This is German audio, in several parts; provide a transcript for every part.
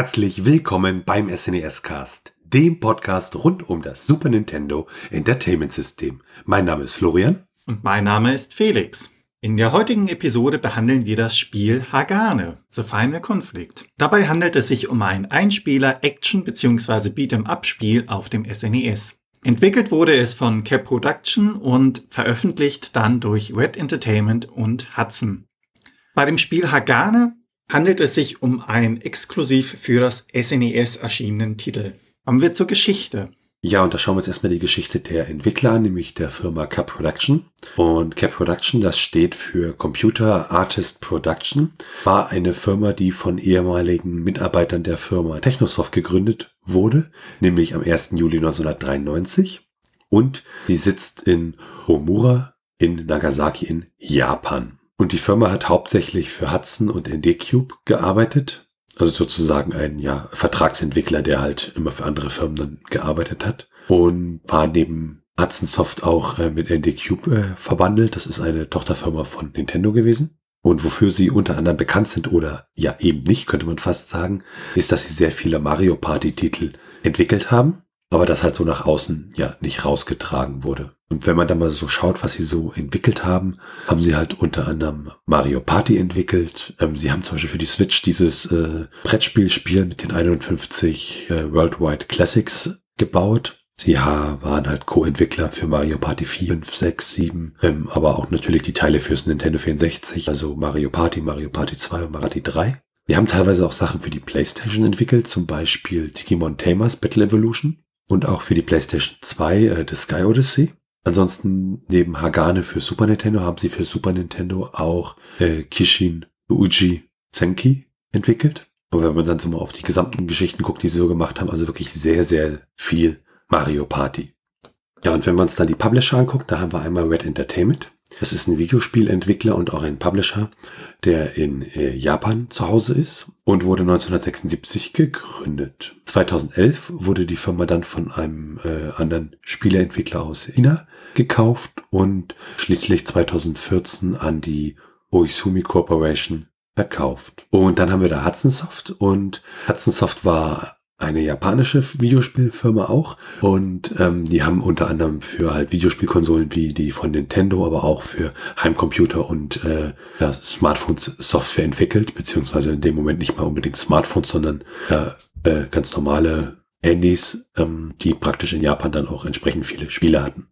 Herzlich willkommen beim SNES Cast, dem Podcast rund um das Super Nintendo Entertainment System. Mein Name ist Florian. Und mein Name ist Felix. In der heutigen Episode behandeln wir das Spiel Hagane, The Final Conflict. Dabei handelt es sich um ein Einspieler-Action- bzw. Beat'em-up-Spiel auf dem SNES. Entwickelt wurde es von Cap Production und veröffentlicht dann durch Red Entertainment und Hudson. Bei dem Spiel Hagane handelt es sich um einen exklusiv für das SNES erschienenen Titel. Kommen wir zur Geschichte. Ja, und da schauen wir uns erstmal die Geschichte der Entwickler an, nämlich der Firma Cap Production. Und Cap Production, das steht für Computer Artist Production, war eine Firma, die von ehemaligen Mitarbeitern der Firma Technosoft gegründet wurde, nämlich am 1. Juli 1993. Und sie sitzt in Homura in Nagasaki in Japan. Und die Firma hat hauptsächlich für Hudson und ND-Cube gearbeitet also sozusagen ein ja, Vertragsentwickler, der halt immer für andere Firmen dann gearbeitet hat. Und war neben Hudson Soft auch äh, mit ND Cube äh, verbandelt. Das ist eine Tochterfirma von Nintendo gewesen. Und wofür sie unter anderem bekannt sind oder ja eben nicht, könnte man fast sagen, ist, dass sie sehr viele Mario Party Titel entwickelt haben aber das halt so nach außen ja nicht rausgetragen wurde. Und wenn man da mal so schaut, was sie so entwickelt haben, haben sie halt unter anderem Mario Party entwickelt. Ähm, sie haben zum Beispiel für die Switch dieses äh, Brettspielspiel mit den 51 äh, Worldwide Classics gebaut. Sie waren halt Co-Entwickler für Mario Party 4, 5, 6, 7, ähm, aber auch natürlich die Teile fürs Nintendo 64, also Mario Party, Mario Party 2 und Mario Party 3. Sie haben teilweise auch Sachen für die PlayStation entwickelt, zum Beispiel Digimon Tamers Battle Evolution und auch für die PlayStation 2 äh, The Sky Odyssey. Ansonsten neben Hagane für Super Nintendo haben sie für Super Nintendo auch äh, Kishin Uji Zenki entwickelt. Und wenn man dann so mal auf die gesamten Geschichten guckt, die sie so gemacht haben, also wirklich sehr, sehr viel Mario Party. Ja, und wenn wir uns dann die Publisher angucken, da haben wir einmal Red Entertainment. Das ist ein Videospielentwickler und auch ein Publisher, der in äh, Japan zu Hause ist und wurde 1976 gegründet. 2011 wurde die Firma dann von einem äh, anderen Spieleentwickler aus China gekauft und schließlich 2014 an die Oizumi Corporation verkauft. Und dann haben wir da Hudson Soft und Hudson Soft war eine japanische Videospielfirma auch und ähm, die haben unter anderem für halt Videospielkonsolen wie die von Nintendo, aber auch für Heimcomputer und äh, ja, Smartphones Software entwickelt, beziehungsweise in dem Moment nicht mal unbedingt Smartphones, sondern ja, äh, ganz normale Handys, ähm, die praktisch in Japan dann auch entsprechend viele Spiele hatten.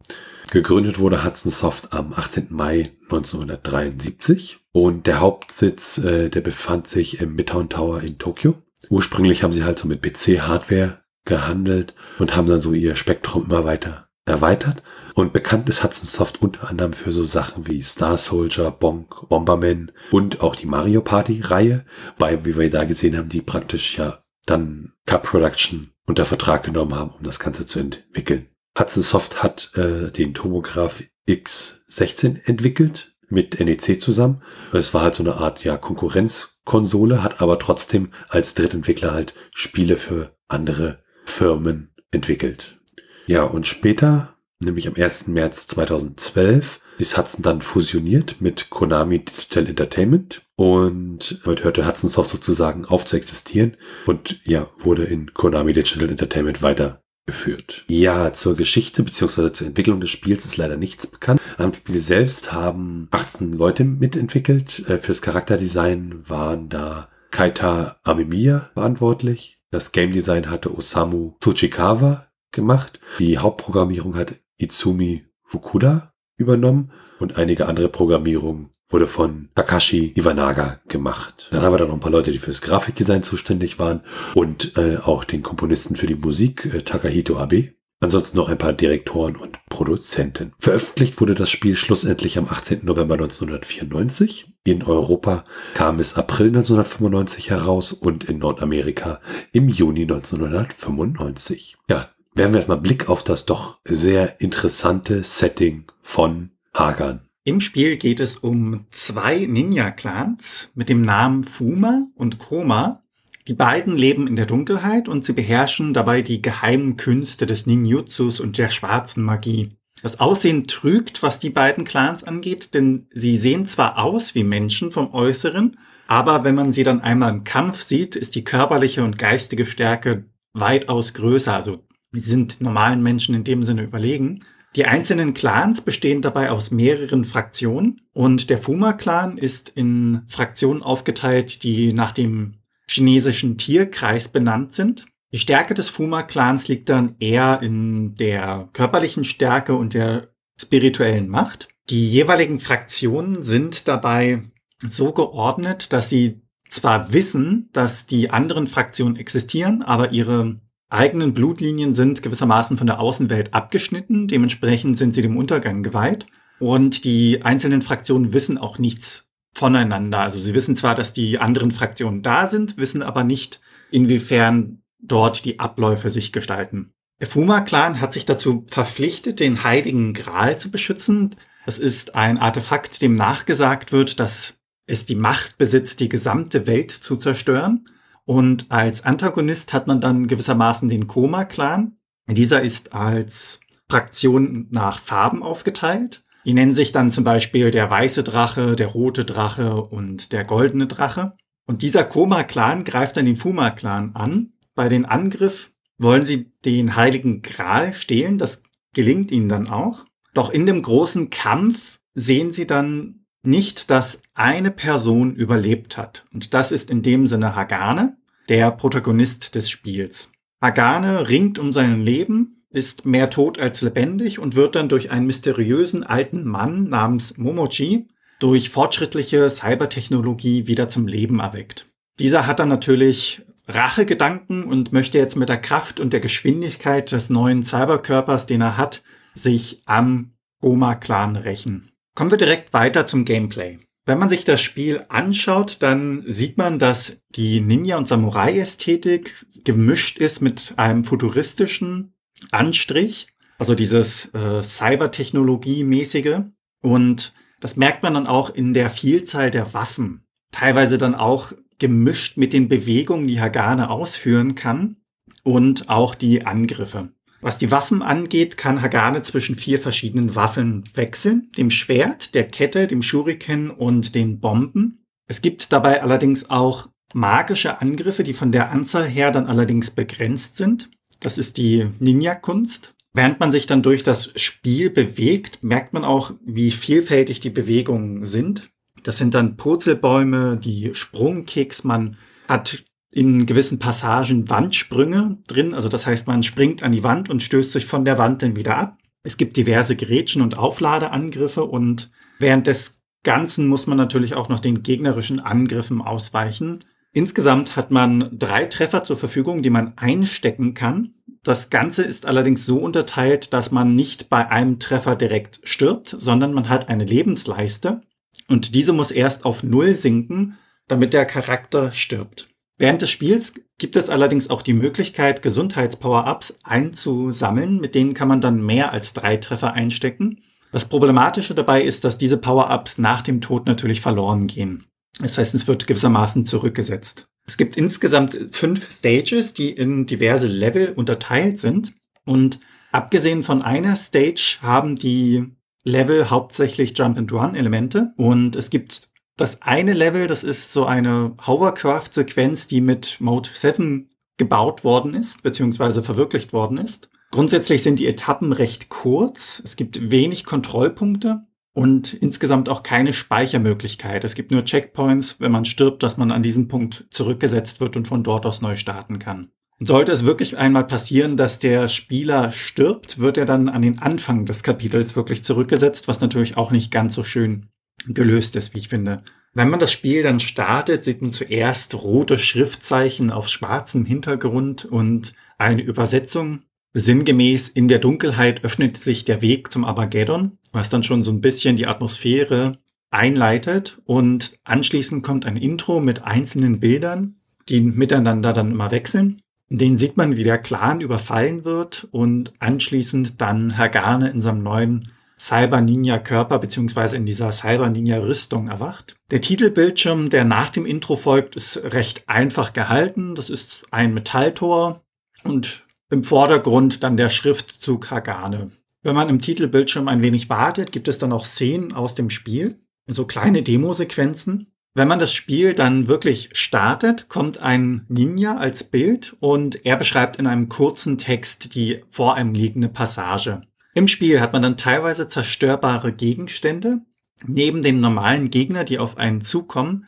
Gegründet wurde Hudson Soft am 18. Mai 1973 und der Hauptsitz, äh, der befand sich im Midtown Tower in Tokio ursprünglich haben sie halt so mit PC-Hardware gehandelt und haben dann so ihr Spektrum immer weiter erweitert. Und bekannt ist Hudson Soft unter anderem für so Sachen wie Star Soldier, Bonk, Bomberman und auch die Mario Party Reihe, weil, wie wir da gesehen haben, die praktisch ja dann Cup Production unter Vertrag genommen haben, um das Ganze zu entwickeln. Hudson Soft hat äh, den Tomograph X16 entwickelt mit NEC zusammen. Es war halt so eine Art ja Konkurrenz Konsole, hat aber trotzdem als Drittentwickler halt Spiele für andere Firmen entwickelt. Ja, und später, nämlich am 1. März 2012, ist Hudson dann fusioniert mit Konami Digital Entertainment und damit hörte Hudson Soft sozusagen auf zu existieren und ja, wurde in Konami Digital Entertainment weiter geführt. Ja, zur Geschichte bzw. zur Entwicklung des Spiels ist leider nichts bekannt. Am Spiel selbst haben 18 Leute mitentwickelt. Äh, fürs Charakterdesign waren da Kaita Amemiya verantwortlich. Das Game Design hatte Osamu Tsuchikawa gemacht. Die Hauptprogrammierung hat Izumi Fukuda übernommen und einige andere Programmierungen wurde von Takashi Iwanaga gemacht. Dann haben wir da noch ein paar Leute, die fürs Grafikdesign zuständig waren und äh, auch den Komponisten für die Musik, äh, Takahito Abe. Ansonsten noch ein paar Direktoren und Produzenten. Veröffentlicht wurde das Spiel schlussendlich am 18. November 1994. In Europa kam es April 1995 heraus und in Nordamerika im Juni 1995. Ja, werden wir erstmal Blick auf das doch sehr interessante Setting von Hagan im Spiel geht es um zwei Ninja-Clans mit dem Namen Fuma und Koma. Die beiden leben in der Dunkelheit und sie beherrschen dabei die geheimen Künste des Ninjutsus und der schwarzen Magie. Das Aussehen trügt, was die beiden Clans angeht, denn sie sehen zwar aus wie Menschen vom Äußeren, Aber wenn man sie dann einmal im Kampf sieht, ist die körperliche und geistige Stärke weitaus größer. Also sie sind normalen Menschen in dem Sinne überlegen. Die einzelnen Clans bestehen dabei aus mehreren Fraktionen und der Fuma-Clan ist in Fraktionen aufgeteilt, die nach dem chinesischen Tierkreis benannt sind. Die Stärke des Fuma-Clans liegt dann eher in der körperlichen Stärke und der spirituellen Macht. Die jeweiligen Fraktionen sind dabei so geordnet, dass sie zwar wissen, dass die anderen Fraktionen existieren, aber ihre eigenen Blutlinien sind gewissermaßen von der Außenwelt abgeschnitten. Dementsprechend sind sie dem Untergang geweiht. Und die einzelnen Fraktionen wissen auch nichts voneinander. Also sie wissen zwar, dass die anderen Fraktionen da sind, wissen aber nicht, inwiefern dort die Abläufe sich gestalten. Der Fuma-Clan hat sich dazu verpflichtet, den Heiligen Gral zu beschützen. Es ist ein Artefakt, dem nachgesagt wird, dass es die Macht besitzt, die gesamte Welt zu zerstören. Und als Antagonist hat man dann gewissermaßen den Koma-Clan. Dieser ist als Fraktion nach Farben aufgeteilt. Die nennen sich dann zum Beispiel der weiße Drache, der rote Drache und der goldene Drache. Und dieser Koma-Clan greift dann den Fuma-Clan an bei den Angriff wollen sie den heiligen Gral stehlen. Das gelingt ihnen dann auch. Doch in dem großen Kampf sehen sie dann nicht, dass eine Person überlebt hat. Und das ist in dem Sinne Hagane, der Protagonist des Spiels. Hagane ringt um sein Leben, ist mehr tot als lebendig und wird dann durch einen mysteriösen alten Mann namens Momochi durch fortschrittliche Cybertechnologie wieder zum Leben erweckt. Dieser hat dann natürlich Rachegedanken und möchte jetzt mit der Kraft und der Geschwindigkeit des neuen Cyberkörpers, den er hat, sich am Goma-Clan rächen. Kommen wir direkt weiter zum Gameplay. Wenn man sich das Spiel anschaut, dann sieht man, dass die Ninja- und Samurai-Ästhetik gemischt ist mit einem futuristischen Anstrich, also dieses äh, Cybertechnologie-mäßige. Und das merkt man dann auch in der Vielzahl der Waffen. Teilweise dann auch gemischt mit den Bewegungen, die Hagane ausführen kann und auch die Angriffe. Was die Waffen angeht, kann Hagane zwischen vier verschiedenen Waffen wechseln. Dem Schwert, der Kette, dem Shuriken und den Bomben. Es gibt dabei allerdings auch magische Angriffe, die von der Anzahl her dann allerdings begrenzt sind. Das ist die Ninja-Kunst. Während man sich dann durch das Spiel bewegt, merkt man auch, wie vielfältig die Bewegungen sind. Das sind dann Purzelbäume, die Sprungkicks. Man hat in gewissen Passagen Wandsprünge drin. Also das heißt, man springt an die Wand und stößt sich von der Wand dann wieder ab. Es gibt diverse Grätschen und Aufladeangriffe und während des Ganzen muss man natürlich auch noch den gegnerischen Angriffen ausweichen. Insgesamt hat man drei Treffer zur Verfügung, die man einstecken kann. Das Ganze ist allerdings so unterteilt, dass man nicht bei einem Treffer direkt stirbt, sondern man hat eine Lebensleiste. Und diese muss erst auf Null sinken, damit der Charakter stirbt. Während des Spiels gibt es allerdings auch die Möglichkeit, Gesundheits-Power-Ups einzusammeln. Mit denen kann man dann mehr als drei Treffer einstecken. Das Problematische dabei ist, dass diese Power-Ups nach dem Tod natürlich verloren gehen. Das heißt, es wird gewissermaßen zurückgesetzt. Es gibt insgesamt fünf Stages, die in diverse Level unterteilt sind. Und abgesehen von einer Stage haben die Level hauptsächlich Jump-and-Run-Elemente. Und es gibt das eine Level, das ist so eine Hovercraft-Sequenz, die mit Mode 7 gebaut worden ist, beziehungsweise verwirklicht worden ist. Grundsätzlich sind die Etappen recht kurz. Es gibt wenig Kontrollpunkte und insgesamt auch keine Speichermöglichkeit. Es gibt nur Checkpoints, wenn man stirbt, dass man an diesen Punkt zurückgesetzt wird und von dort aus neu starten kann. Sollte es wirklich einmal passieren, dass der Spieler stirbt, wird er dann an den Anfang des Kapitels wirklich zurückgesetzt, was natürlich auch nicht ganz so schön gelöst ist, wie ich finde. Wenn man das Spiel dann startet, sieht man zuerst rote Schriftzeichen auf schwarzem Hintergrund und eine Übersetzung. Sinngemäß in der Dunkelheit öffnet sich der Weg zum Armageddon, was dann schon so ein bisschen die Atmosphäre einleitet und anschließend kommt ein Intro mit einzelnen Bildern, die miteinander dann immer wechseln. Den sieht man, wie der Clan überfallen wird und anschließend dann Hagane in seinem neuen Cyber-Ninja-Körper beziehungsweise in dieser Cyber-Ninja-Rüstung erwacht. Der Titelbildschirm, der nach dem Intro folgt, ist recht einfach gehalten. Das ist ein Metalltor und im Vordergrund dann der Schriftzug Hagane. Wenn man im Titelbildschirm ein wenig wartet, gibt es dann auch Szenen aus dem Spiel, so kleine Demosequenzen. wenn man das Spiel dann wirklich startet, kommt ein Ninja als Bild und er beschreibt in einem kurzen Text die vor einem liegende Passage. Im Spiel hat man dann teilweise zerstörbare Gegenstände neben den normalen Gegner, die auf einen zukommen.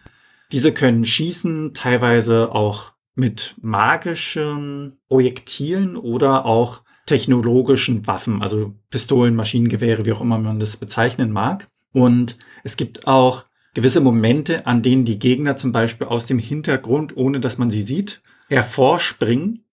Diese können schießen, teilweise auch mit magischen Projektilen oder auch technologischen Waffen, also Pistolen, Maschinengewehre, wie auch immer man das bezeichnen mag. Und es gibt auch gewisse Momente, an denen die Gegner zum Beispiel aus dem Hintergrund, ohne dass man sie sieht, hervorspringen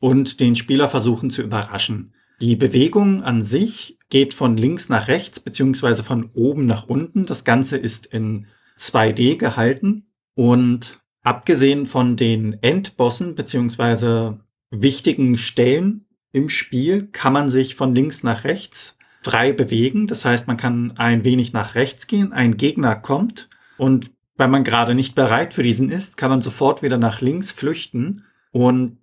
und den Spieler versuchen zu überraschen. Die Bewegung an sich geht von links nach rechts beziehungsweise von oben nach unten. Das Ganze ist in 2D gehalten und abgesehen von den Endbossen beziehungsweise wichtigen Stellen im Spiel kann man sich von links nach rechts frei bewegen. Das heißt, man kann ein wenig nach rechts gehen, ein Gegner kommt und wenn man gerade nicht bereit für diesen ist, kann man sofort wieder nach links flüchten. Und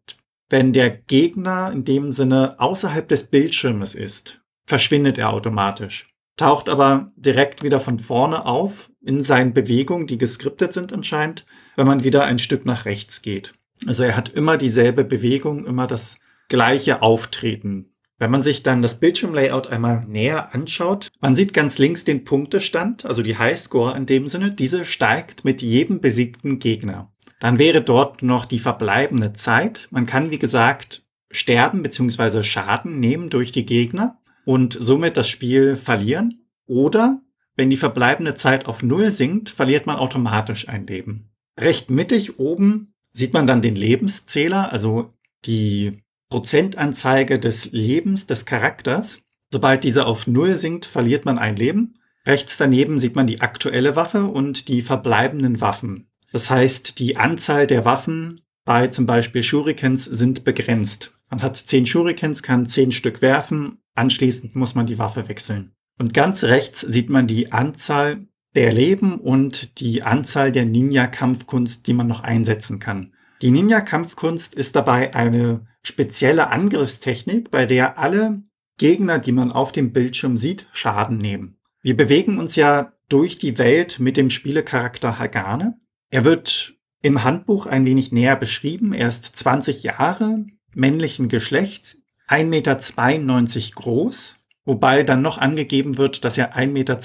wenn der Gegner in dem Sinne außerhalb des Bildschirmes ist, verschwindet er automatisch. Taucht aber direkt wieder von vorne auf in seinen Bewegungen, die geskriptet sind anscheinend, wenn man wieder ein Stück nach rechts geht. Also er hat immer dieselbe Bewegung, immer das gleiche Auftreten. Wenn man sich dann das Bildschirmlayout einmal näher anschaut, man sieht ganz links den Punktestand, also die Highscore in dem Sinne. Diese steigt mit jedem besiegten Gegner. Dann wäre dort noch die verbleibende Zeit. Man kann, wie gesagt, sterben bzw. Schaden nehmen durch die Gegner und somit das Spiel verlieren. Oder wenn die verbleibende Zeit auf Null sinkt, verliert man automatisch ein Leben. Recht mittig oben sieht man dann den Lebenszähler, also die Prozentanzeige des Lebens, des Charakters. Sobald diese auf Null sinkt, verliert man ein Leben. Rechts daneben sieht man die aktuelle Waffe und die verbleibenden Waffen. Das heißt, die Anzahl der Waffen bei zum Beispiel Shurikens sind begrenzt. Man hat zehn Shurikens, kann zehn Stück werfen, anschließend muss man die Waffe wechseln. Und ganz rechts sieht man die Anzahl der Leben und die Anzahl der Ninja-Kampfkunst, die man noch einsetzen kann. Die Ninja-Kampfkunst ist dabei eine spezielle Angriffstechnik, bei der alle Gegner, die man auf dem Bildschirm sieht, Schaden nehmen. Wir bewegen uns ja durch die Welt mit dem Spielecharakter Hagane. Er wird im Handbuch ein wenig näher beschrieben. Er ist 20 Jahre, männlichen Geschlechts, 1,92 Meter groß, wobei dann noch angegeben wird, dass er 1,82 Meter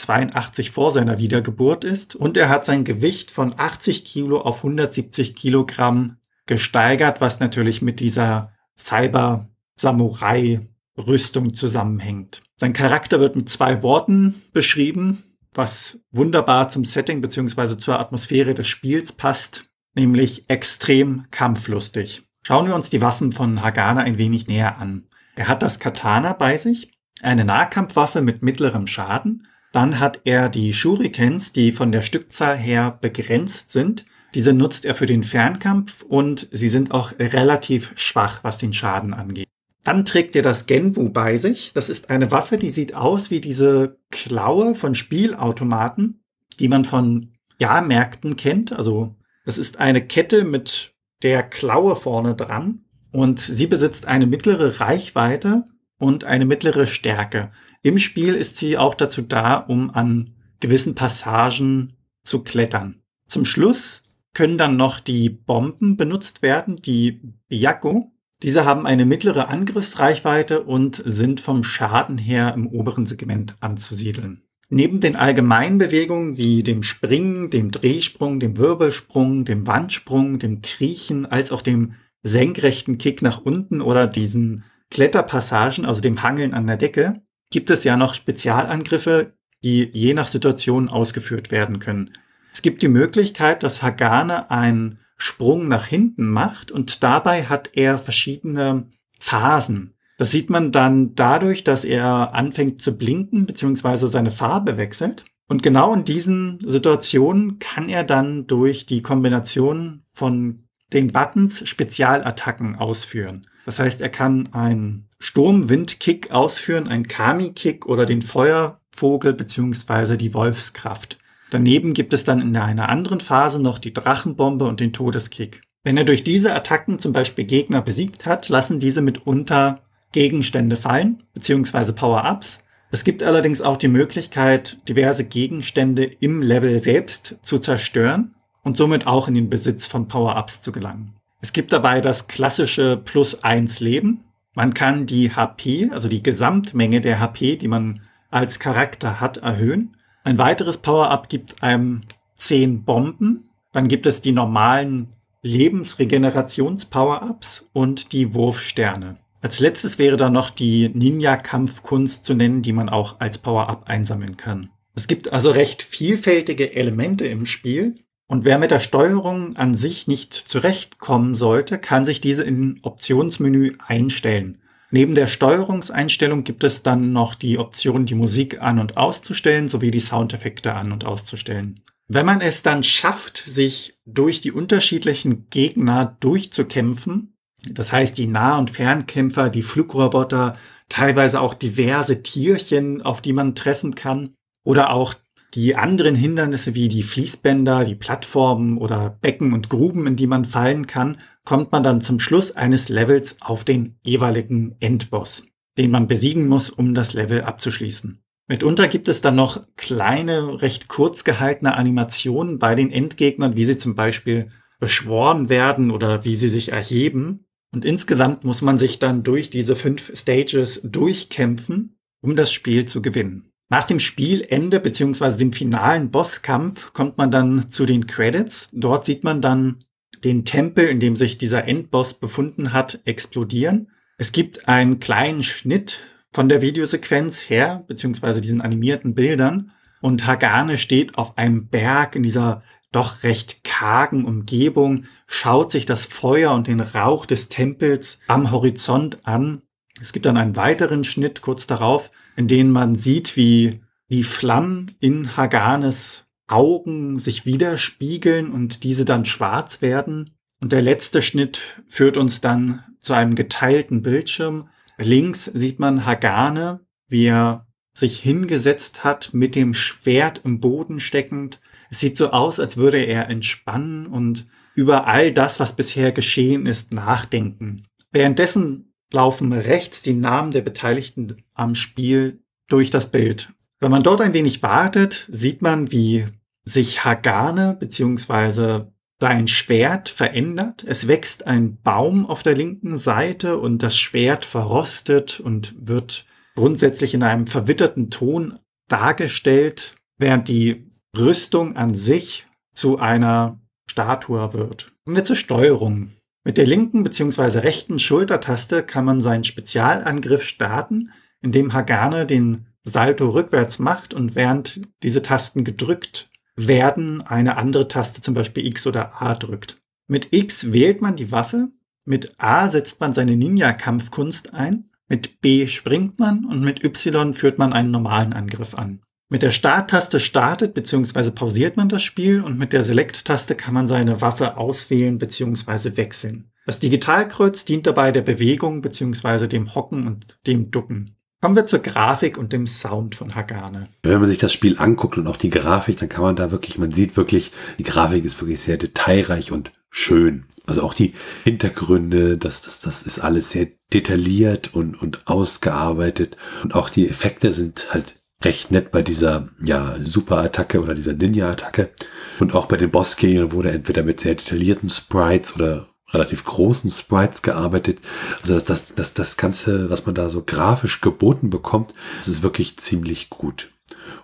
vor seiner Wiedergeburt ist und er hat sein Gewicht von 80 Kilo auf 170 Kilogramm gesteigert, was natürlich mit dieser Cyber-Samurai-Rüstung zusammenhängt. Sein Charakter wird mit zwei Worten beschrieben, was wunderbar zum Setting bzw. zur Atmosphäre des Spiels passt, nämlich extrem kampflustig. Schauen wir uns die Waffen von Hagana ein wenig näher an. Er hat das Katana bei sich, eine Nahkampfwaffe mit mittlerem Schaden. Dann hat er die Shurikens, die von der Stückzahl her begrenzt sind diese nutzt er für den Fernkampf und sie sind auch relativ schwach, was den Schaden angeht. Dann trägt er das Genbu bei sich. Das ist eine Waffe, die sieht aus wie diese Klaue von Spielautomaten, die man von Jahrmärkten kennt. Also es ist eine Kette mit der Klaue vorne dran und sie besitzt eine mittlere Reichweite und eine mittlere Stärke. Im Spiel ist sie auch dazu da, um an gewissen Passagen zu klettern. Zum Schluss können dann noch die Bomben benutzt werden, die Byaku. Diese haben eine mittlere Angriffsreichweite und sind vom Schaden her im oberen Segment anzusiedeln. Neben den allgemeinen Bewegungen wie dem Springen, dem Drehsprung, dem Wirbelsprung, dem Wandsprung, dem Kriechen, als auch dem senkrechten Kick nach unten oder diesen Kletterpassagen, also dem Hangeln an der Decke, gibt es ja noch Spezialangriffe, die je nach Situation ausgeführt werden können. Es gibt die Möglichkeit, dass Hagane einen Sprung nach hinten macht und dabei hat er verschiedene Phasen. Das sieht man dann dadurch, dass er anfängt zu blinken bzw. seine Farbe wechselt. Und genau in diesen Situationen kann er dann durch die Kombination von den Buttons Spezialattacken ausführen. Das heißt, er kann einen Sturmwind-Kick ausführen, einen Kami-Kick oder den Feuervogel bzw. die Wolfskraft. Daneben gibt es dann in einer anderen Phase noch die Drachenbombe und den Todeskick. Wenn er durch diese Attacken zum Beispiel Gegner besiegt hat, lassen diese mitunter Gegenstände fallen, beziehungsweise Power-Ups. Es gibt allerdings auch die Möglichkeit, diverse Gegenstände im Level selbst zu zerstören und somit auch in den Besitz von Power-Ups zu gelangen. Es gibt dabei das klassische Plus 1 Leben. Man kann die HP, also die Gesamtmenge der HP, die man als Charakter hat, erhöhen. Ein weiteres Power-Up gibt einem 10 Bomben. Dann gibt es die normalen Lebensregenerations-Power-Ups und die Wurfsterne. Als letztes wäre da noch die Ninja-Kampfkunst zu nennen, die man auch als Power-Up einsammeln kann. Es gibt also recht vielfältige Elemente im Spiel. Und wer mit der Steuerung an sich nicht zurechtkommen sollte, kann sich diese im Optionsmenü einstellen. Neben der Steuerungseinstellung gibt es dann noch die Option, die Musik an- und auszustellen, sowie die Soundeffekte an- und auszustellen. Wenn man es dann schafft, sich durch die unterschiedlichen Gegner durchzukämpfen, das heißt, die Nah- und Fernkämpfer, die Flugroboter, teilweise auch diverse Tierchen, auf die man treffen kann. Oder auch die anderen Hindernisse wie die Fließbänder, die Plattformen oder Becken und Gruben, in die man fallen kann, kommt man dann zum Schluss eines Levels auf den jeweiligen Endboss, den man besiegen muss, um das Level abzuschließen. Mitunter gibt es dann noch kleine, recht kurz gehaltene Animationen bei den Endgegnern, wie sie zum Beispiel beschworen werden oder wie sie sich erheben. Und insgesamt muss man sich dann durch diese fünf Stages durchkämpfen, um das Spiel zu gewinnen. Nach dem Spielende bzw. dem finalen Bosskampf kommt man dann zu den Credits. Dort sieht man dann den Tempel, in dem sich dieser Endboss befunden hat, explodieren. Es gibt einen kleinen Schnitt von der Videosequenz her, beziehungsweise diesen animierten Bildern. Und Hagane steht auf einem Berg in dieser doch recht kargen Umgebung schaut sich das Feuer und den Rauch des Tempels am Horizont an. Es gibt dann einen weiteren Schnitt kurz darauf, in dem man sieht, wie die Flammen in Haganes Augen sich widerspiegeln und diese dann schwarz werden. Und der letzte Schnitt führt uns dann zu einem geteilten Bildschirm. Links sieht man Hagane, wie er sich hingesetzt hat, mit dem Schwert im Boden steckend es sieht so aus, als würde er entspannen und über all das, was bisher geschehen ist, nachdenken. Währenddessen laufen rechts die Namen der Beteiligten am Spiel durch das Bild. Wenn man dort ein wenig wartet, sieht man, wie sich Hagane bzw. sein Schwert verändert. Es wächst ein Baum auf der linken Seite und das Schwert verrostet und wird grundsätzlich in einem verwitterten Ton dargestellt, während die Rüstung an sich zu einer Statue wird. Kommen wir zur Steuerung. Mit der linken bzw. rechten Schultertaste kann man seinen Spezialangriff starten, indem Hagane den Salto rückwärts macht und während diese Tasten gedrückt werden, eine andere Taste, zum Beispiel X oder A, drückt. Mit X wählt man die Waffe, mit A setzt man seine Ninja-Kampfkunst ein, mit B springt man und mit Y führt man einen normalen Angriff an. Mit der Starttaste startet bzw. pausiert man das Spiel und mit der Select-Taste kann man seine Waffe auswählen bzw. wechseln. Das Digitalkreuz dient dabei der Bewegung bzw. dem Hocken und dem Ducken. Kommen wir zur Grafik und dem Sound von Hagane. Wenn man sich das Spiel anguckt und auch die Grafik, dann kann man da wirklich, man sieht wirklich, die Grafik ist wirklich sehr detailreich und schön. Also auch die Hintergründe, das, das, das ist alles sehr detailliert und, und ausgearbeitet. Und auch die Effekte sind halt recht nett bei dieser ja, Super-Attacke oder dieser Ninja-Attacke. Und auch bei den Bossgegnern wurde entweder mit sehr detaillierten Sprites oder relativ großen Sprites gearbeitet. Also das, das, das Ganze, was man da so grafisch geboten bekommt, das ist wirklich ziemlich gut.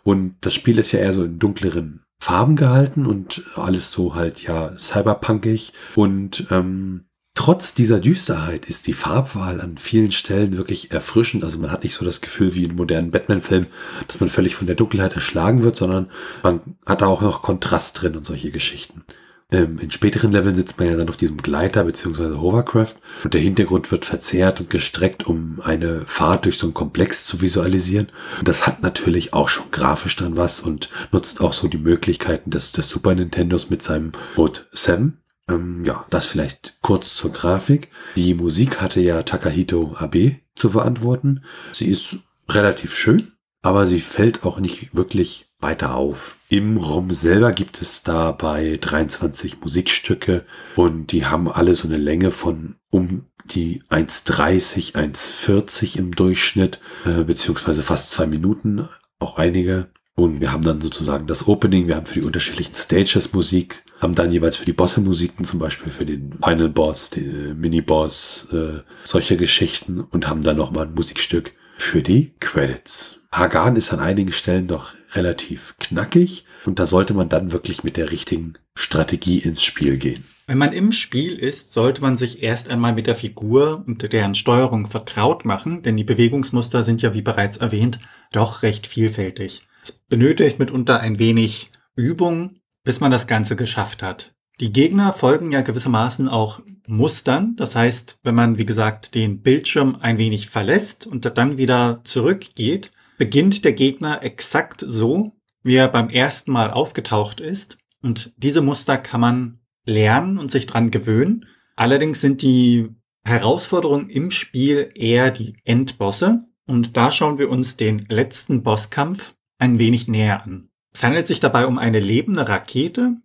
Und das Spiel ist ja eher so in dunkleren Farben gehalten und alles so halt ja cyberpunkig und ähm, Trotz dieser Düsterheit ist die Farbwahl an vielen Stellen wirklich erfrischend. Also man hat nicht so das Gefühl wie in modernen Batman-Filmen, dass man völlig von der Dunkelheit erschlagen wird, sondern man hat da auch noch Kontrast drin und solche Geschichten. Ähm, in späteren Leveln sitzt man ja dann auf diesem Gleiter bzw. Hovercraft und der Hintergrund wird verzerrt und gestreckt, um eine Fahrt durch so einen Komplex zu visualisieren. Und das hat natürlich auch schon grafisch dann was und nutzt auch so die Möglichkeiten des, des Super Nintendos mit seinem Mode 7 ähm, ja, das vielleicht kurz zur Grafik. Die Musik hatte ja Takahito Abe zu verantworten. Sie ist relativ schön, aber sie fällt auch nicht wirklich weiter auf. Im ROM selber gibt es dabei 23 Musikstücke und die haben alle so eine Länge von um die 1,30, 1,40 im Durchschnitt, äh, beziehungsweise fast zwei Minuten, auch einige. Und wir haben dann sozusagen das Opening, wir haben für die unterschiedlichen Stages Musik, haben dann jeweils für die Bosse Musiken, zum Beispiel für den Final Boss, den äh, Mini-Boss, äh, solche Geschichten und haben dann nochmal ein Musikstück für die Credits. Hagan ist an einigen Stellen doch relativ knackig und da sollte man dann wirklich mit der richtigen Strategie ins Spiel gehen. Wenn man im Spiel ist, sollte man sich erst einmal mit der Figur und deren Steuerung vertraut machen, denn die Bewegungsmuster sind ja, wie bereits erwähnt, doch recht vielfältig. Es benötigt mitunter ein wenig Übung, bis man das Ganze geschafft hat. Die Gegner folgen ja gewissermaßen auch Mustern. Das heißt, wenn man, wie gesagt, den Bildschirm ein wenig verlässt und dann wieder zurückgeht, beginnt der Gegner exakt so, wie er beim ersten Mal aufgetaucht ist. Und diese Muster kann man lernen und sich dran gewöhnen. Allerdings sind die Herausforderungen im Spiel eher die Endbosse. Und da schauen wir uns den letzten Bosskampf ein wenig näher an. Es handelt sich dabei um eine lebende Rakete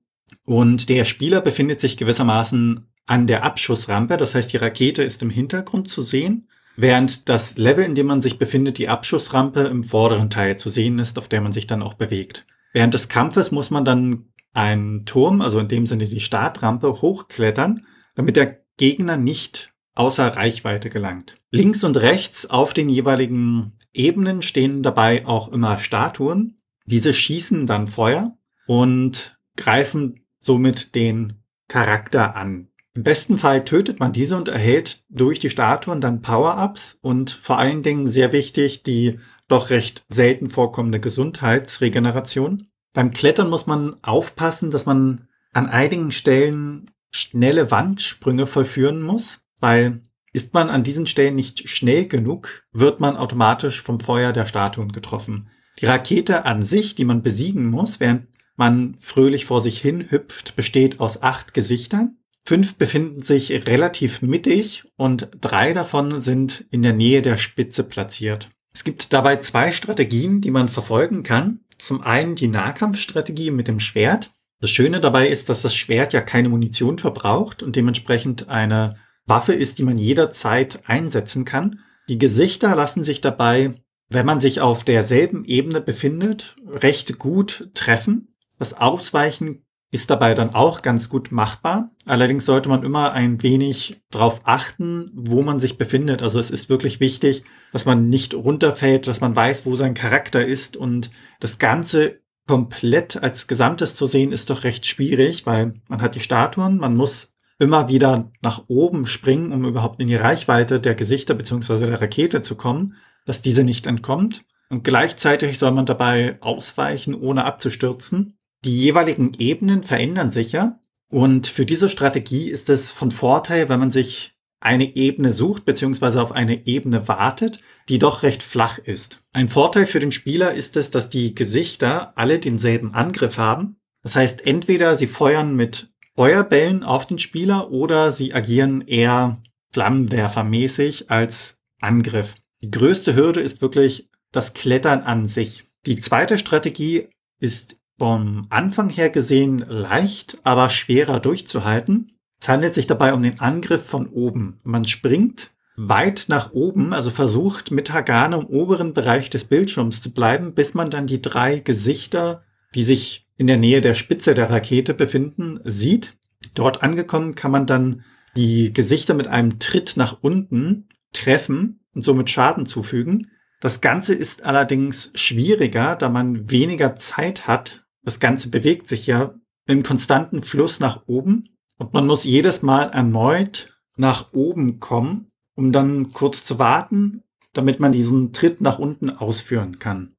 und der Spieler befindet sich gewissermaßen an der Abschussrampe. Das heißt, die Rakete ist im Hintergrund zu sehen, während das Level, in dem man sich befindet, die Abschussrampe im vorderen Teil zu sehen ist, auf der man sich dann auch bewegt. Während des Kampfes muss man dann einen Turm, also in dem Sinne die Startrampe, hochklettern, damit der Gegner nicht außer Reichweite gelangt. Links und rechts auf den jeweiligen Ebenen stehen dabei auch immer Statuen. Diese schießen dann Feuer und greifen somit den Charakter an. Im besten Fall tötet man diese und erhält durch die Statuen dann Power-Ups und vor allen Dingen sehr wichtig die doch recht selten vorkommende Gesundheitsregeneration. Beim Klettern muss man aufpassen, dass man an einigen Stellen schnelle Wandsprünge vollführen muss, weil ist man an diesen Stellen nicht schnell genug, wird man automatisch vom Feuer der Statuen getroffen. Die Rakete an sich, die man besiegen muss, während man fröhlich vor sich hin hüpft, besteht aus acht Gesichtern. Fünf befinden sich relativ mittig und drei davon sind in der Nähe der Spitze platziert. Es gibt dabei zwei Strategien, die man verfolgen kann. Zum einen die Nahkampfstrategie mit dem Schwert. Das Schöne dabei ist, dass das Schwert ja keine Munition verbraucht und dementsprechend eine Waffe ist, die man jederzeit einsetzen kann. Die Gesichter lassen sich dabei, wenn man sich auf derselben Ebene befindet, recht gut treffen. Das Ausweichen ist dabei dann auch ganz gut machbar. Allerdings sollte man immer ein wenig darauf achten, wo man sich befindet. Also es ist wirklich wichtig, dass man nicht runterfällt, dass man weiß, wo sein Charakter ist und das Ganze komplett als Gesamtes zu sehen, ist doch recht schwierig, weil man hat die Statuen, man muss immer wieder nach oben springen, um überhaupt in die Reichweite der Gesichter beziehungsweise der Rakete zu kommen, dass diese nicht entkommt. Und gleichzeitig soll man dabei ausweichen, ohne abzustürzen. Die jeweiligen Ebenen verändern sich ja. Und für diese Strategie ist es von Vorteil, wenn man sich eine Ebene sucht beziehungsweise auf eine Ebene wartet, die doch recht flach ist. Ein Vorteil für den Spieler ist es, dass die Gesichter alle denselben Angriff haben. Das heißt, entweder sie feuern mit Feuerbällen auf den Spieler oder sie agieren eher flammenwerfermäßig als Angriff. Die größte Hürde ist wirklich das Klettern an sich. Die zweite Strategie ist vom Anfang her gesehen leicht, aber schwerer durchzuhalten. Es handelt sich dabei um den Angriff von oben. Man springt weit nach oben, also versucht mit Hagane im oberen Bereich des Bildschirms zu bleiben, bis man dann die drei Gesichter, die sich in der Nähe der Spitze der Rakete befinden, sieht. Dort angekommen kann man dann die Gesichter mit einem Tritt nach unten treffen und somit Schaden zufügen. Das Ganze ist allerdings schwieriger, da man weniger Zeit hat. Das Ganze bewegt sich ja im konstanten Fluss nach oben und man muss jedes Mal erneut nach oben kommen, um dann kurz zu warten, damit man diesen Tritt nach unten ausführen kann.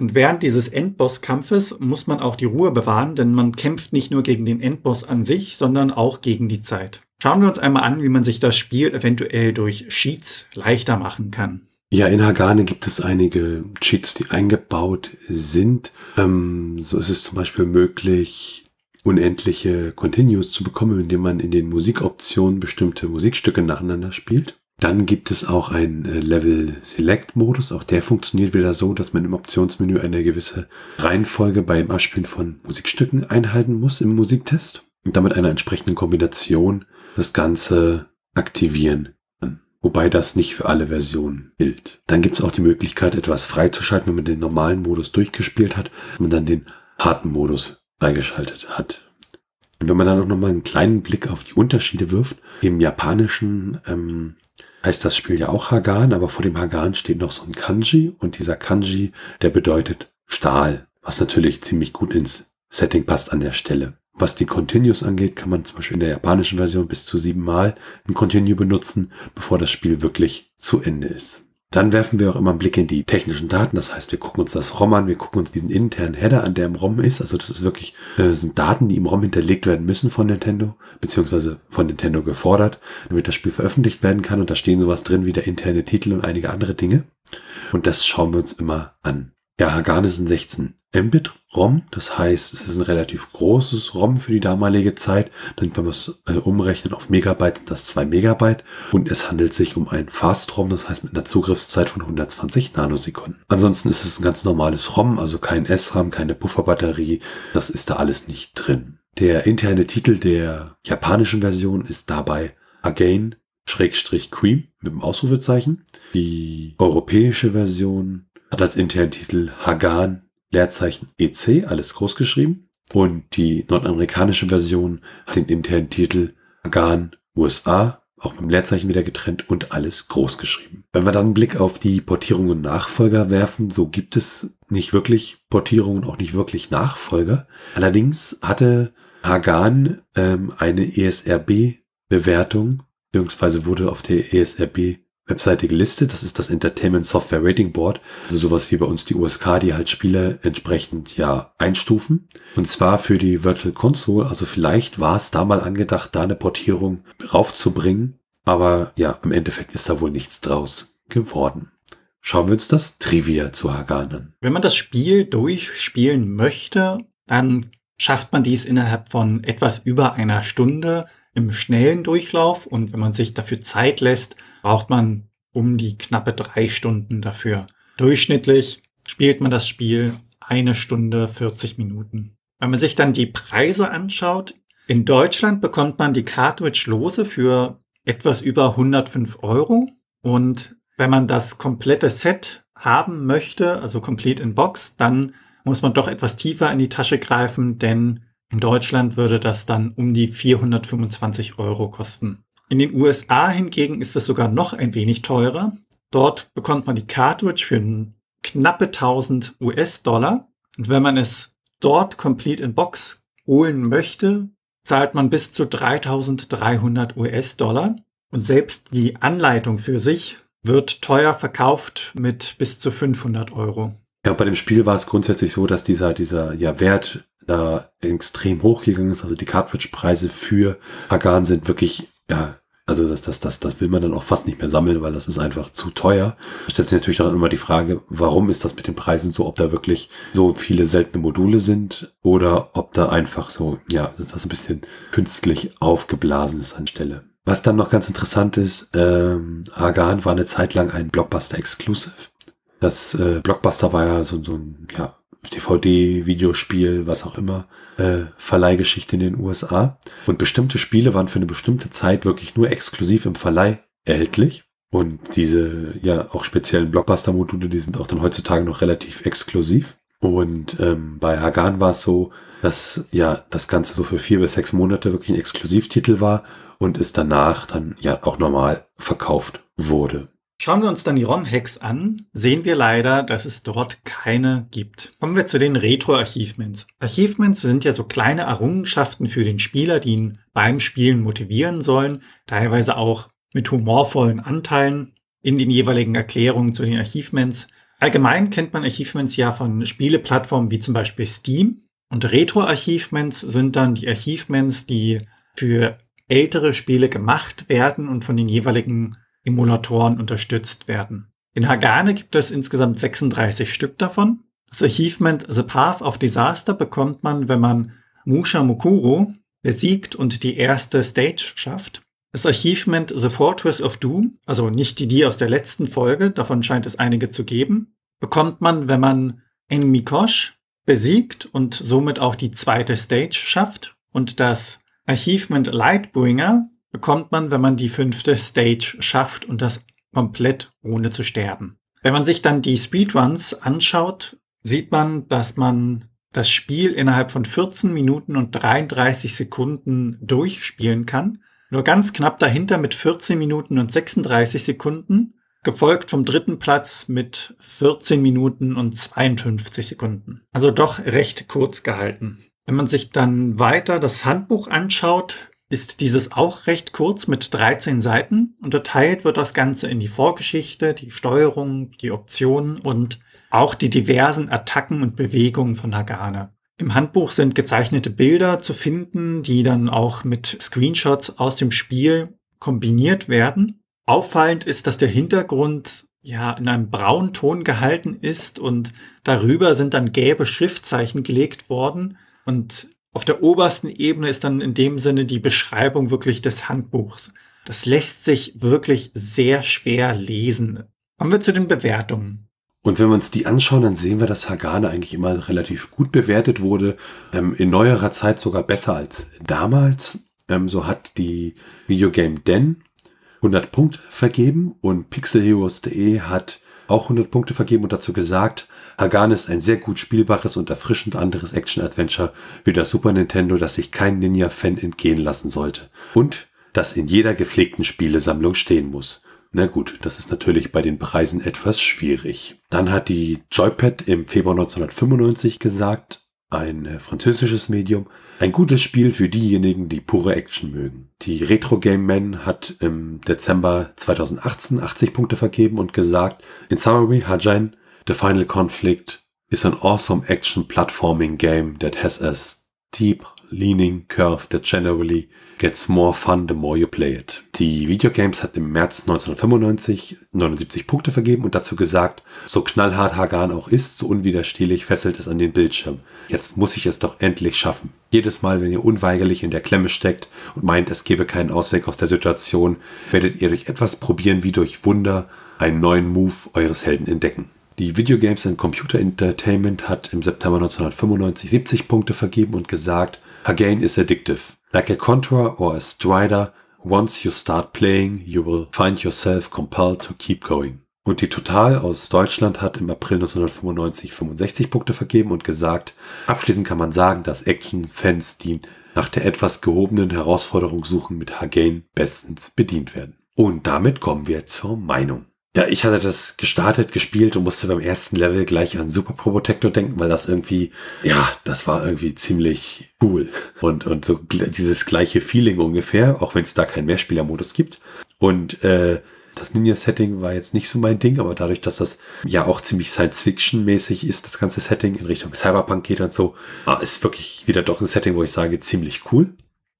Und während dieses Endboss-Kampfes muss man auch die Ruhe bewahren, denn man kämpft nicht nur gegen den Endboss an sich, sondern auch gegen die Zeit. Schauen wir uns einmal an, wie man sich das Spiel eventuell durch Cheats leichter machen kann. Ja, in Hagane gibt es einige Cheats, die eingebaut sind. Ähm, so ist es zum Beispiel möglich, unendliche Continues zu bekommen, indem man in den Musikoptionen bestimmte Musikstücke nacheinander spielt. Dann gibt es auch einen äh, Level Select Modus. Auch der funktioniert wieder so, dass man im Optionsmenü eine gewisse Reihenfolge beim Abspielen von Musikstücken einhalten muss im Musiktest und damit einer entsprechenden Kombination das Ganze aktivieren wobei das nicht für alle Versionen gilt. Dann gibt es auch die Möglichkeit, etwas freizuschalten, wenn man den normalen Modus durchgespielt hat und dann den harten Modus freigeschaltet hat. Und wenn man dann auch nochmal einen kleinen Blick auf die Unterschiede wirft, im Japanischen ähm, heißt das Spiel ja auch Hagan, aber vor dem Hagan steht noch so ein Kanji und dieser Kanji, der bedeutet Stahl, was natürlich ziemlich gut ins Setting passt an der Stelle. Was die Continues angeht, kann man zum Beispiel in der japanischen Version bis zu siebenmal ein Continue benutzen, bevor das Spiel wirklich zu Ende ist. Dann werfen wir auch immer einen Blick in die technischen Daten. Das heißt, wir gucken uns das ROM an, wir gucken uns diesen internen Header an, der im ROM ist. Also das ist wirklich, äh, sind Daten, die im ROM hinterlegt werden müssen von Nintendo, beziehungsweise von Nintendo gefordert, damit das Spiel veröffentlicht werden kann. Und da stehen sowas drin wie der interne Titel und einige andere Dinge. Und das schauen wir uns immer an. Ja, Hagan ist ein 16 Mbit ROM. Das heißt, es ist ein relativ großes ROM für die damalige Zeit. Dann, wenn wir es äh, umrechnen auf Megabyte, sind das 2 Megabyte. Und es handelt sich um ein Fast ROM, das heißt mit einer Zugriffszeit von 120 Nanosekunden. Ansonsten ist es ein ganz normales ROM, also kein SRAM, keine Pufferbatterie. Das ist da alles nicht drin. Der interne Titel der japanischen Version ist dabei Again Schrägstrich Cream mit dem Ausrufezeichen. Die europäische Version hat als internen Titel Hagan Leerzeichen EC, alles groß geschrieben. Und die nordamerikanische Version hat den internen Titel Hagan USA, auch mit dem Leerzeichen wieder getrennt und alles groß geschrieben. Wenn wir dann einen Blick auf die Portierungen und Nachfolger werfen, so gibt es nicht wirklich Portierungen, auch nicht wirklich Nachfolger. Allerdings hatte Hagan ähm, eine ESRB-Bewertung, beziehungsweise wurde auf der ESRB Webseite gelistet. Das ist das Entertainment Software Rating Board. Also sowas wie bei uns die USK, die halt Spiele entsprechend ja einstufen. Und zwar für die Virtual Console. Also vielleicht war es da mal angedacht, da eine Portierung raufzubringen. Aber ja, im Endeffekt ist da wohl nichts draus geworden. Schauen wir uns das Trivia zu Hagan an. Wenn man das Spiel durchspielen möchte, dann schafft man dies innerhalb von etwas über einer Stunde im schnellen Durchlauf und wenn man sich dafür Zeit lässt, braucht man um die knappe drei Stunden dafür. Durchschnittlich spielt man das Spiel eine Stunde 40 Minuten. Wenn man sich dann die Preise anschaut, in Deutschland bekommt man die Cartridge lose für etwas über 105 Euro und wenn man das komplette Set haben möchte, also Complete in Box, dann muss man doch etwas tiefer in die Tasche greifen, denn in Deutschland würde das dann um die 425 Euro kosten. In den USA hingegen ist es sogar noch ein wenig teurer. Dort bekommt man die Cartridge für knappe 1000 US-Dollar. Und wenn man es dort complete in Box holen möchte, zahlt man bis zu 3300 US-Dollar. Und selbst die Anleitung für sich wird teuer verkauft mit bis zu 500 Euro. Ja, bei dem Spiel war es grundsätzlich so, dass dieser, dieser ja, Wert da extrem hochgegangen ist. Also die Cartridge-Preise für Hagan sind wirklich, ja, also das, das, das, das will man dann auch fast nicht mehr sammeln, weil das ist einfach zu teuer. Da stellt sich natürlich dann immer die Frage, warum ist das mit den Preisen so, ob da wirklich so viele seltene Module sind oder ob da einfach so, ja, das ein bisschen künstlich aufgeblasen ist an Stelle. Was dann noch ganz interessant ist, ähm, Hagan war eine Zeit lang ein Blockbuster-Exclusive. Das äh, Blockbuster war ja so, so ein ja, DVD, Videospiel, was auch immer, äh, Verleihgeschichte in den USA. Und bestimmte Spiele waren für eine bestimmte Zeit wirklich nur exklusiv im Verleih erhältlich. Und diese ja auch speziellen Blockbuster-Module, die sind auch dann heutzutage noch relativ exklusiv. Und ähm, bei Hagan war es so, dass ja das Ganze so für vier bis sechs Monate wirklich ein Exklusivtitel war und es danach dann ja auch normal verkauft wurde. Schauen wir uns dann die ROM-Hacks an, sehen wir leider, dass es dort keine gibt. Kommen wir zu den Retro-Achievements. Achievements sind ja so kleine Errungenschaften für den Spieler, die ihn beim Spielen motivieren sollen, teilweise auch mit humorvollen Anteilen in den jeweiligen Erklärungen zu den Achievements. Allgemein kennt man Achievements ja von Spieleplattformen wie zum Beispiel Steam. Und Retro-Achievements sind dann die Achievements, die für ältere Spiele gemacht werden und von den jeweiligen Emulatoren unterstützt werden. In Hagane gibt es insgesamt 36 Stück davon. Das Achievement The Path of Disaster bekommt man, wenn man Musha Mukuro besiegt und die erste Stage schafft. Das Achievement The Fortress of Doom, also nicht die, die aus der letzten Folge, davon scheint es einige zu geben, bekommt man, wenn man Enemy Kosh besiegt und somit auch die zweite Stage schafft. Und das Achievement Lightbringer bekommt man, wenn man die fünfte Stage schafft und das komplett ohne zu sterben. Wenn man sich dann die Speedruns anschaut, sieht man, dass man das Spiel innerhalb von 14 Minuten und 33 Sekunden durchspielen kann. Nur ganz knapp dahinter mit 14 Minuten und 36 Sekunden, gefolgt vom dritten Platz mit 14 Minuten und 52 Sekunden. Also doch recht kurz gehalten. Wenn man sich dann weiter das Handbuch anschaut, ist dieses auch recht kurz mit 13 Seiten. Unterteilt wird das Ganze in die Vorgeschichte, die Steuerung, die Optionen und auch die diversen Attacken und Bewegungen von Hagane. Im Handbuch sind gezeichnete Bilder zu finden, die dann auch mit Screenshots aus dem Spiel kombiniert werden. Auffallend ist, dass der Hintergrund ja in einem braunen Ton gehalten ist und darüber sind dann gelbe Schriftzeichen gelegt worden und auf der obersten Ebene ist dann in dem Sinne die Beschreibung wirklich des Handbuchs. Das lässt sich wirklich sehr schwer lesen. Kommen wir zu den Bewertungen. Und wenn wir uns die anschauen, dann sehen wir, dass Hagane eigentlich immer relativ gut bewertet wurde. Ähm, in neuerer Zeit sogar besser als damals. Ähm, so hat die Videogame Den 100 Punkte vergeben und pixelheroes.de hat auch 100 Punkte vergeben und dazu gesagt, Hagane ist ein sehr gut spielbares und erfrischend anderes Action-Adventure für das Super Nintendo, das sich kein Ninja-Fan entgehen lassen sollte. Und das in jeder gepflegten Spielesammlung stehen muss. Na gut, das ist natürlich bei den Preisen etwas schwierig. Dann hat die Joypad im Februar 1995 gesagt, ein äh, französisches Medium, ein gutes Spiel für diejenigen, die pure Action mögen. Die Retro Game Man hat im Dezember 2018 80 Punkte vergeben und gesagt, in summary, Hajain, The Final Conflict is an awesome action platforming game that has a steep leaning curve that generally gets more fun the more you play it. Die Videogames hat im März 1995 79 Punkte vergeben und dazu gesagt, so knallhart Hagan auch ist, so unwiderstehlich fesselt es an den Bildschirm. Jetzt muss ich es doch endlich schaffen. Jedes Mal, wenn ihr unweigerlich in der Klemme steckt und meint, es gebe keinen Ausweg aus der Situation, werdet ihr durch etwas probieren wie durch Wunder einen neuen Move eures Helden entdecken. Die Videogames and Computer Entertainment hat im September 1995 70 Punkte vergeben und gesagt, Again is addictive. Like a Contra or a Strider, once you start playing, you will find yourself compelled to keep going. Und die Total aus Deutschland hat im April 1995 65 Punkte vergeben und gesagt, abschließend kann man sagen, dass Action-Fans, die nach der etwas gehobenen Herausforderung suchen, mit Hagain bestens bedient werden. Und damit kommen wir zur Meinung. Ja, ich hatte das gestartet, gespielt und musste beim ersten Level gleich an Super Protector denken, weil das irgendwie, ja, das war irgendwie ziemlich cool. Und, und so dieses gleiche Feeling ungefähr, auch wenn es da keinen Mehrspielermodus gibt. Und äh, das Ninja-Setting war jetzt nicht so mein Ding, aber dadurch, dass das ja auch ziemlich Science-Fiction-mäßig ist, das ganze Setting in Richtung Cyberpunk geht und so, ah, ist wirklich wieder doch ein Setting, wo ich sage, ziemlich cool.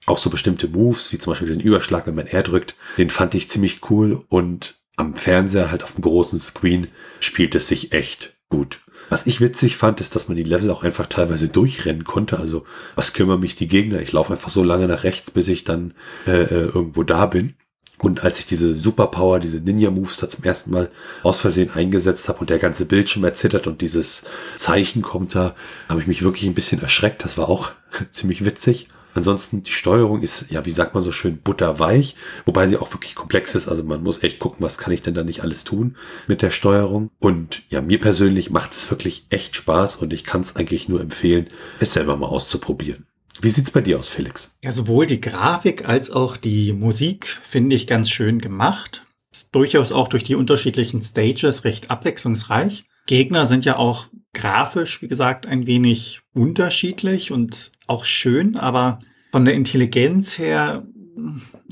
Auch so bestimmte Moves, wie zum Beispiel den Überschlag, wenn man R drückt, den fand ich ziemlich cool und am Fernseher, halt auf dem großen Screen, spielt es sich echt gut. Was ich witzig fand, ist, dass man die Level auch einfach teilweise durchrennen konnte. Also, was kümmern mich die Gegner? Ich laufe einfach so lange nach rechts, bis ich dann äh, äh, irgendwo da bin. Und als ich diese Superpower, diese Ninja-Moves da zum ersten Mal aus Versehen eingesetzt habe und der ganze Bildschirm erzittert und dieses Zeichen kommt da, habe ich mich wirklich ein bisschen erschreckt. Das war auch ziemlich witzig. Ansonsten die Steuerung ist, ja, wie sagt man so schön, butterweich, wobei sie auch wirklich komplex ist. Also man muss echt gucken, was kann ich denn da nicht alles tun mit der Steuerung. Und ja, mir persönlich macht es wirklich echt Spaß und ich kann es eigentlich nur empfehlen, es selber mal auszuprobieren. Wie sieht's bei dir aus, Felix? Ja, sowohl die Grafik als auch die Musik finde ich ganz schön gemacht. Ist durchaus auch durch die unterschiedlichen Stages recht abwechslungsreich. Gegner sind ja auch grafisch, wie gesagt, ein wenig unterschiedlich und auch schön, aber von der Intelligenz her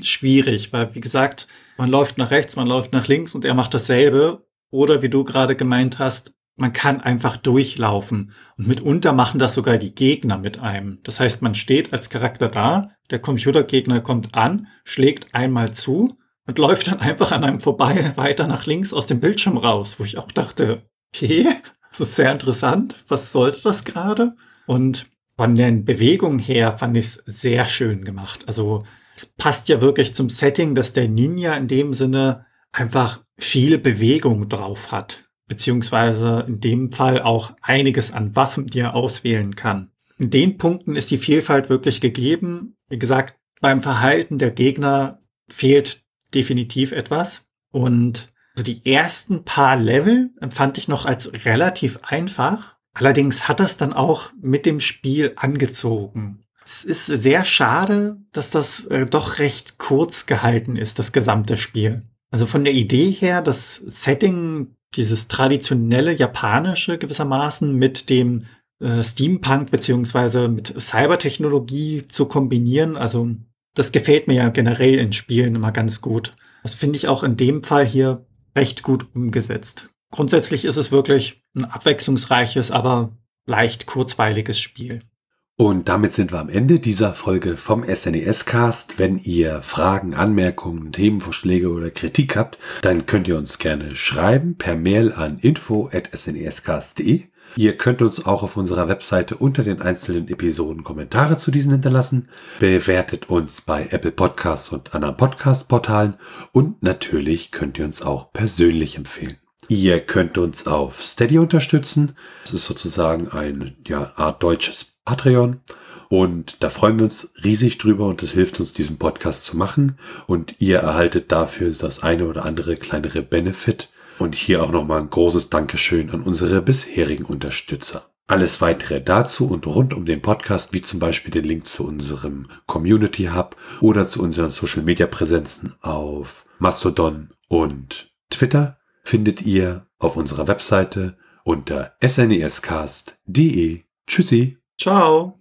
schwierig, weil wie gesagt, man läuft nach rechts, man läuft nach links und er macht dasselbe. Oder wie du gerade gemeint hast, man kann einfach durchlaufen. Und mitunter machen das sogar die Gegner mit einem. Das heißt, man steht als Charakter da, der Computergegner kommt an, schlägt einmal zu und läuft dann einfach an einem vorbei weiter nach links aus dem Bildschirm raus, wo ich auch dachte, okay, das ist sehr interessant. Was sollte das gerade? Und von den Bewegungen her fand ich es sehr schön gemacht. Also es passt ja wirklich zum Setting, dass der Ninja in dem Sinne einfach viel Bewegung drauf hat. Beziehungsweise in dem Fall auch einiges an Waffen, die er auswählen kann. In den Punkten ist die Vielfalt wirklich gegeben. Wie gesagt, beim Verhalten der Gegner fehlt definitiv etwas. Und so die ersten paar Level empfand ich noch als relativ einfach. Allerdings hat das dann auch mit dem Spiel angezogen. Es ist sehr schade, dass das äh, doch recht kurz gehalten ist, das gesamte Spiel. Also von der Idee her, das Setting, dieses traditionelle japanische gewissermaßen mit dem äh, Steampunk beziehungsweise mit Cybertechnologie zu kombinieren, also das gefällt mir ja generell in Spielen immer ganz gut. Das finde ich auch in dem Fall hier recht gut umgesetzt. Grundsätzlich ist es wirklich ein abwechslungsreiches, aber leicht kurzweiliges Spiel. Und damit sind wir am Ende dieser Folge vom SNES Cast. Wenn ihr Fragen, Anmerkungen, Themenvorschläge oder Kritik habt, dann könnt ihr uns gerne schreiben per Mail an info@snescast.de. Ihr könnt uns auch auf unserer Webseite unter den einzelnen Episoden Kommentare zu diesen hinterlassen. Bewertet uns bei Apple Podcasts und anderen Podcast-Portalen und natürlich könnt ihr uns auch persönlich empfehlen. Ihr könnt uns auf Steady unterstützen. Das ist sozusagen ein ja, Art deutsches Patreon. Und da freuen wir uns riesig drüber und es hilft uns, diesen Podcast zu machen. Und ihr erhaltet dafür das eine oder andere kleinere Benefit. Und hier auch nochmal ein großes Dankeschön an unsere bisherigen Unterstützer. Alles weitere dazu und rund um den Podcast, wie zum Beispiel den Link zu unserem Community Hub oder zu unseren Social Media Präsenzen auf Mastodon und Twitter, findet ihr auf unserer Webseite unter snescast.de. Tschüssi! Ciao.